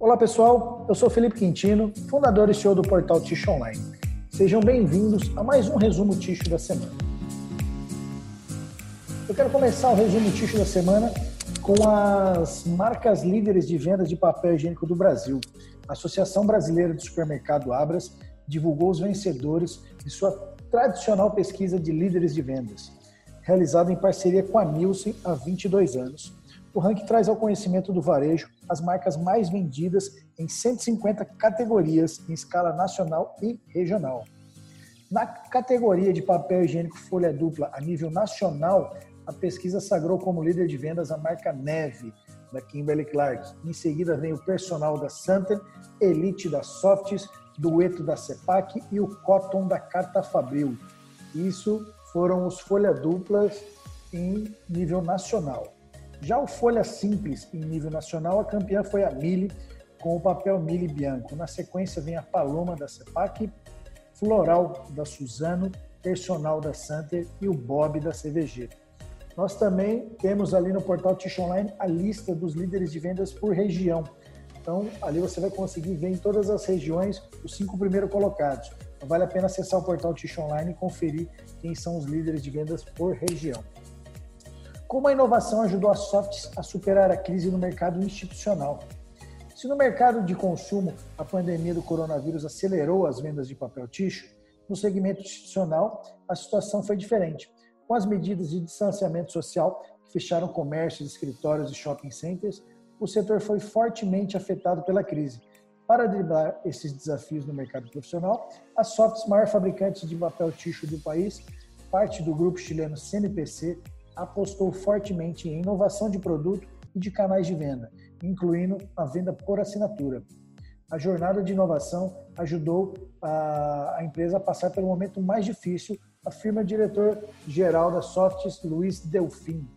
Olá pessoal, eu sou Felipe Quintino, fundador e CEO do portal Ticho Online. Sejam bem-vindos a mais um resumo Ticho da semana. Eu quero começar o resumo Ticho da semana com as marcas líderes de vendas de papel higiênico do Brasil. A Associação Brasileira de Supermercado Abras divulgou os vencedores de sua tradicional pesquisa de líderes de vendas, realizada em parceria com a Nielsen há 22 anos o ranking traz ao conhecimento do varejo as marcas mais vendidas em 150 categorias em escala nacional e regional. Na categoria de papel higiênico folha dupla a nível nacional, a pesquisa sagrou como líder de vendas a marca Neve, da Kimberly Clark. Em seguida vem o personal da Santen, Elite da Softs, Dueto da Cepac e o Cotton da Carta Fabril. Isso foram os folha duplas em nível nacional. Já o Folha Simples, em nível nacional, a campeã foi a Mille, com o papel Mille Bianco. Na sequência vem a Paloma da CEPAC, Floral da Suzano, Personal da Santer e o Bob da CVG. Nós também temos ali no portal Tish Online a lista dos líderes de vendas por região. Então, ali você vai conseguir ver em todas as regiões os cinco primeiros colocados. Então, vale a pena acessar o portal Tish Online e conferir quem são os líderes de vendas por região. Como a inovação ajudou a Softs a superar a crise no mercado institucional? Se no mercado de consumo a pandemia do coronavírus acelerou as vendas de papel ticho, no segmento institucional a situação foi diferente. Com as medidas de distanciamento social que fecharam comércios, escritórios e shopping centers, o setor foi fortemente afetado pela crise. Para driblar esses desafios no mercado profissional, a Softs, maior fabricante de papel ticho do país, parte do grupo chileno CNPC, apostou fortemente em inovação de produto e de canais de venda, incluindo a venda por assinatura. A jornada de inovação ajudou a, empresa a passar pelo momento mais difícil, afirma o diretor-geral da Softs, Luiz Delfim.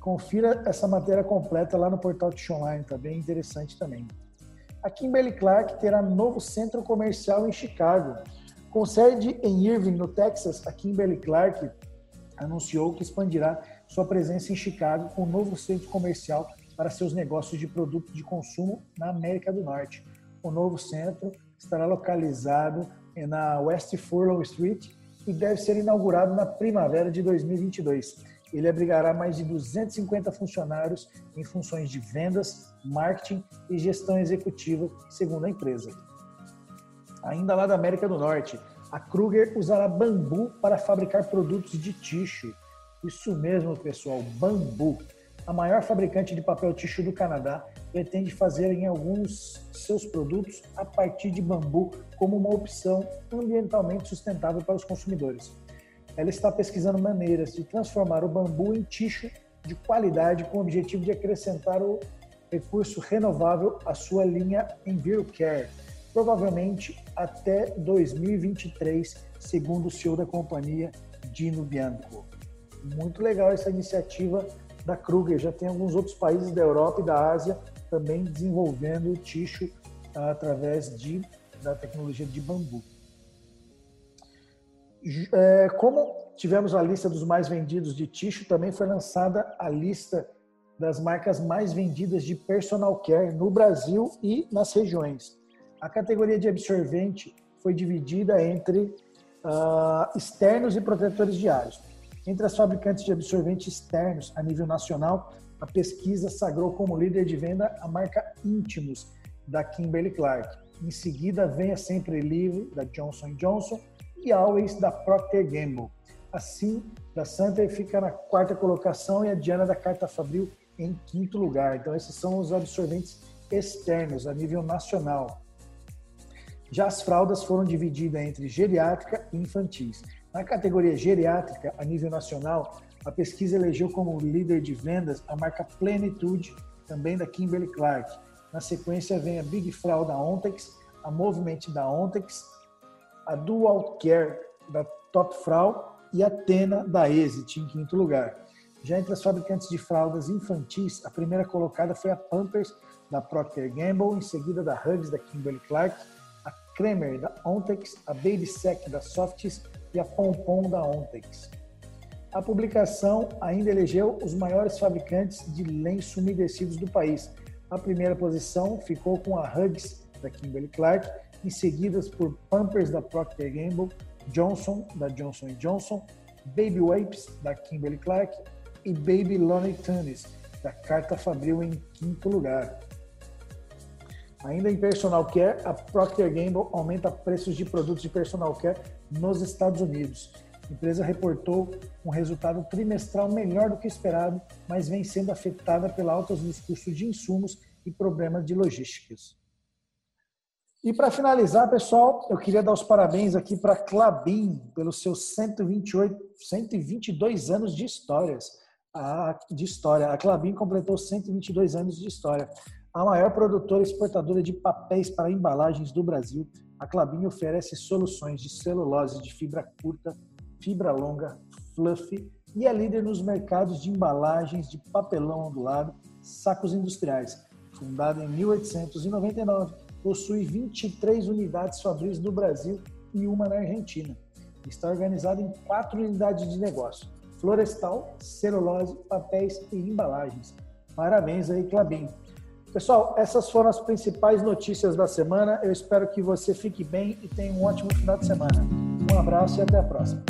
Confira essa matéria completa lá no portal Tish Online, tá bem interessante também. A Kimberly Clark terá novo centro comercial em Chicago. Com sede em Irving, no Texas, a Kimberly Clark anunciou que expandirá sua presença em Chicago com um novo centro comercial para seus negócios de produtos de consumo na América do Norte. O novo centro estará localizado na West Furlong Street e deve ser inaugurado na primavera de 2022. Ele abrigará mais de 250 funcionários em funções de vendas, marketing e gestão executiva, segundo a empresa. Ainda lá da América do Norte, a Kruger usará bambu para fabricar produtos de tixo. Isso mesmo, pessoal, bambu. A maior fabricante de papel tixo do Canadá pretende fazer em alguns seus produtos a partir de bambu como uma opção ambientalmente sustentável para os consumidores. Ela está pesquisando maneiras de transformar o bambu em tixo de qualidade com o objetivo de acrescentar o recurso renovável à sua linha EnviroCare provavelmente até 2023, segundo o CEO da companhia, Dino Bianco. Muito legal essa iniciativa da Kruger. Já tem alguns outros países da Europa e da Ásia também desenvolvendo o ticho através de, da tecnologia de bambu. É, como tivemos a lista dos mais vendidos de ticho, também foi lançada a lista das marcas mais vendidas de personal care no Brasil e nas regiões. A categoria de absorvente foi dividida entre uh, externos e protetores diários. Entre as fabricantes de absorventes externos a nível nacional, a pesquisa sagrou como líder de venda a marca Intimus, da Kimberly Clark. Em seguida, vem a Sempre Livre, da Johnson Johnson, e Always, da Procter Gamble. Assim, da Santa fica na quarta colocação e a Diana da Carta Fabril em quinto lugar. Então, esses são os absorventes externos a nível nacional. Já as fraldas foram divididas entre geriátrica e infantis. Na categoria geriátrica, a nível nacional, a pesquisa elegeu como líder de vendas a marca Plenitude, também da Kimberly Clark. Na sequência vem a Big Frau da Ontex, a Movement da Ontex, a Dual Care da Top Frau e a Tena da Exit, em quinto lugar. Já entre as fabricantes de fraldas infantis, a primeira colocada foi a Pampers da Procter Gamble, em seguida da Hugs da Kimberly Clark, Kremer da Ontex, a BabySec da Softs e a Pompom da Ontex. A publicação ainda elegeu os maiores fabricantes de lenços umedecidos do país. A primeira posição ficou com a Hugs da Kimberly Clark, em seguidas por Pampers da Procter Gamble, Johnson da Johnson Johnson, Baby Wipes da Kimberly Clark e Baby Lonely Tunis da Carta Fabril em quinto lugar. Ainda em personal care, a Procter Gamble aumenta preços de produtos de personal care nos Estados Unidos. A empresa reportou um resultado trimestral melhor do que esperado, mas vem sendo afetada pela alta dos custos de insumos e problemas de logísticas. E para finalizar, pessoal, eu queria dar os parabéns aqui para a Clabin pelos seus 128, 122 anos de histórias. A, de história. A Clabin completou 122 anos de história. A maior produtora exportadora de papéis para embalagens do Brasil, a Clabin oferece soluções de celulose de fibra curta fibra longa, fluff e é líder nos mercados de embalagens de papelão ondulado, sacos industriais. Fundada em 1899, possui 23 unidades fabris no Brasil e uma na Argentina. Está organizada em quatro unidades de negócio: florestal, celulose, papéis e embalagens. Parabéns aí, Clabin. Pessoal, essas foram as principais notícias da semana. Eu espero que você fique bem e tenha um ótimo final de semana. Um abraço e até a próxima.